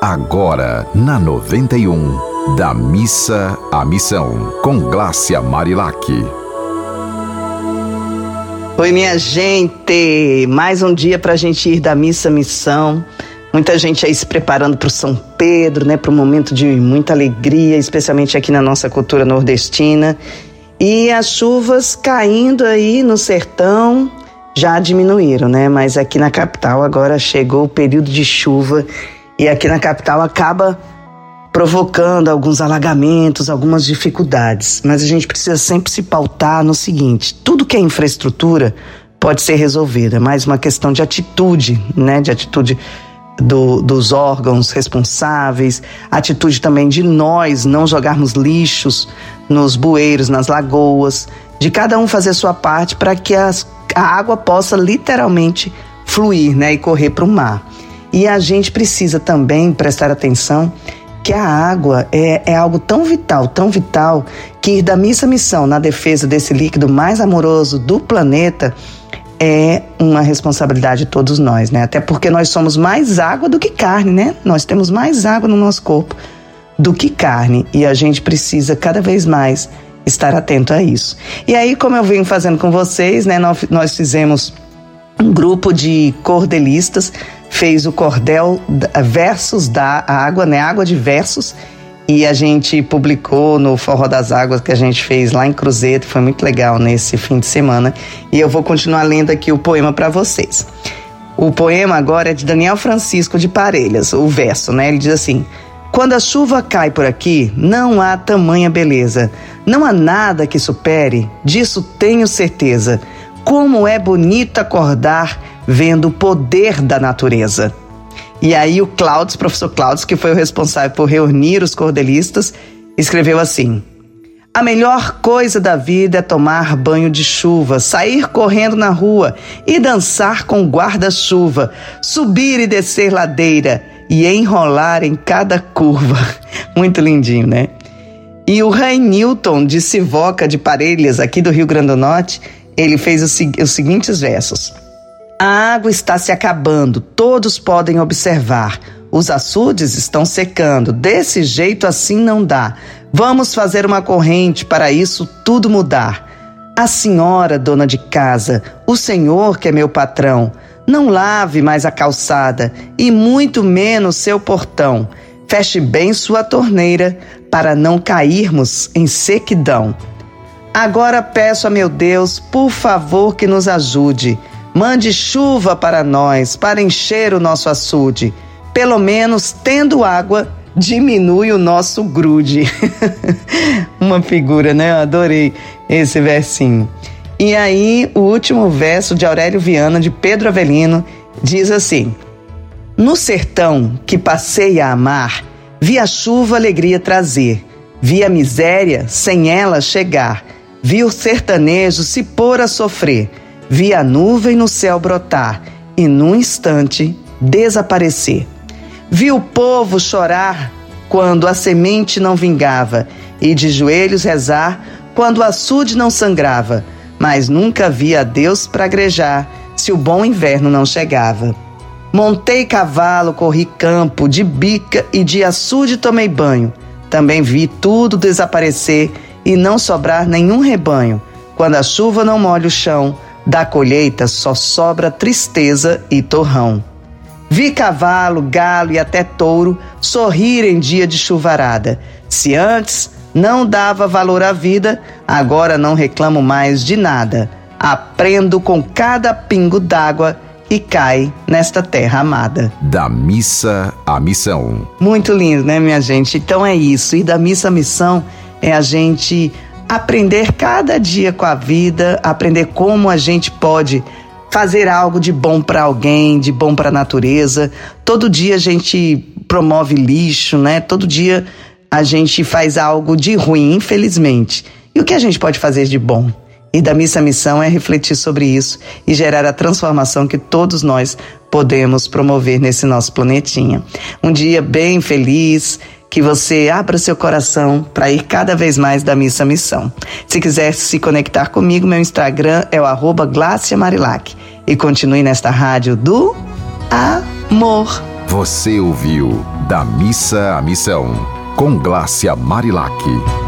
Agora, na 91, da missa à missão, com Glácia Marilac. Oi, minha gente! Mais um dia para a gente ir da missa à missão. Muita gente aí se preparando para o São Pedro, né? Para um momento de muita alegria, especialmente aqui na nossa cultura nordestina. E as chuvas caindo aí no sertão já diminuíram, né? Mas aqui na capital agora chegou o período de chuva e aqui na capital acaba provocando alguns alagamentos, algumas dificuldades. Mas a gente precisa sempre se pautar no seguinte: tudo que é infraestrutura pode ser resolvido, é mais uma questão de atitude, né? De atitude do, dos órgãos responsáveis, atitude também de nós não jogarmos lixos nos bueiros, nas lagoas, de cada um fazer sua parte para que as, a água possa literalmente fluir né, e correr para o mar. E a gente precisa também prestar atenção que a água é, é algo tão vital, tão vital, que ir da missa à missão na defesa desse líquido mais amoroso do planeta é uma responsabilidade de todos nós, né? Até porque nós somos mais água do que carne, né? Nós temos mais água no nosso corpo do que carne e a gente precisa cada vez mais estar atento a isso. E aí, como eu venho fazendo com vocês, né? Nós, nós fizemos um grupo de cordelistas, fez o cordel versus da água, né? Água de versos e a gente publicou no Forró das Águas que a gente fez lá em Cruzeiro, foi muito legal nesse fim de semana. E eu vou continuar lendo aqui o poema para vocês. O poema agora é de Daniel Francisco de Parelhas, o verso, né? Ele diz assim: Quando a chuva cai por aqui, não há tamanha beleza. Não há nada que supere, disso tenho certeza. Como é bonito acordar vendo o poder da natureza. E aí o Cláudio, professor Cláudio, que foi o responsável por reunir os cordelistas, escreveu assim: A melhor coisa da vida é tomar banho de chuva, sair correndo na rua e dançar com guarda-chuva, subir e descer ladeira e enrolar em cada curva. Muito lindinho, né? E o Ray Newton de Sivoca de Parelhas, aqui do Rio Grande do Norte, ele fez os seguintes versos. A água está se acabando, todos podem observar. Os açudes estão secando, desse jeito assim não dá. Vamos fazer uma corrente para isso tudo mudar. A senhora, dona de casa, o senhor que é meu patrão, não lave mais a calçada e muito menos seu portão. Feche bem sua torneira para não cairmos em sequidão. Agora peço a meu Deus, por favor, que nos ajude Mande chuva para nós, para encher o nosso açude. Pelo menos, tendo água, diminui o nosso grude. Uma figura, né? Eu adorei esse versinho. E aí, o último verso de Aurélio Viana, de Pedro Avelino, diz assim: No sertão que passei a amar, vi a chuva alegria trazer, vi a miséria sem ela chegar, vi o sertanejo se pôr a sofrer Vi a nuvem no céu brotar e, num instante, desaparecer. Vi o povo chorar quando a semente não vingava e de joelhos rezar quando o açude não sangrava, mas nunca vi a Deus pragrejar se o bom inverno não chegava. Montei cavalo, corri campo, de bica e de açude tomei banho. Também vi tudo desaparecer e não sobrar nenhum rebanho. Quando a chuva não molha o chão, da colheita só sobra tristeza e torrão. Vi cavalo, galo e até touro sorrir em dia de chuvarada. Se antes não dava valor à vida, agora não reclamo mais de nada. Aprendo com cada pingo d'água que cai nesta terra amada. Da missa à missão. Muito lindo, né, minha gente? Então é isso. E da missa à missão é a gente aprender cada dia com a vida, aprender como a gente pode fazer algo de bom para alguém, de bom para a natureza. Todo dia a gente promove lixo, né? Todo dia a gente faz algo de ruim, infelizmente. E o que a gente pode fazer de bom? E da missa missão é refletir sobre isso e gerar a transformação que todos nós podemos promover nesse nosso planetinha. Um dia bem feliz, que você abra seu coração para ir cada vez mais da missa missão. Se quiser se conectar comigo, meu Instagram é o arroba Marilac. E continue nesta rádio do amor. Você ouviu Da Missa à Missão, com Glácia Marilac.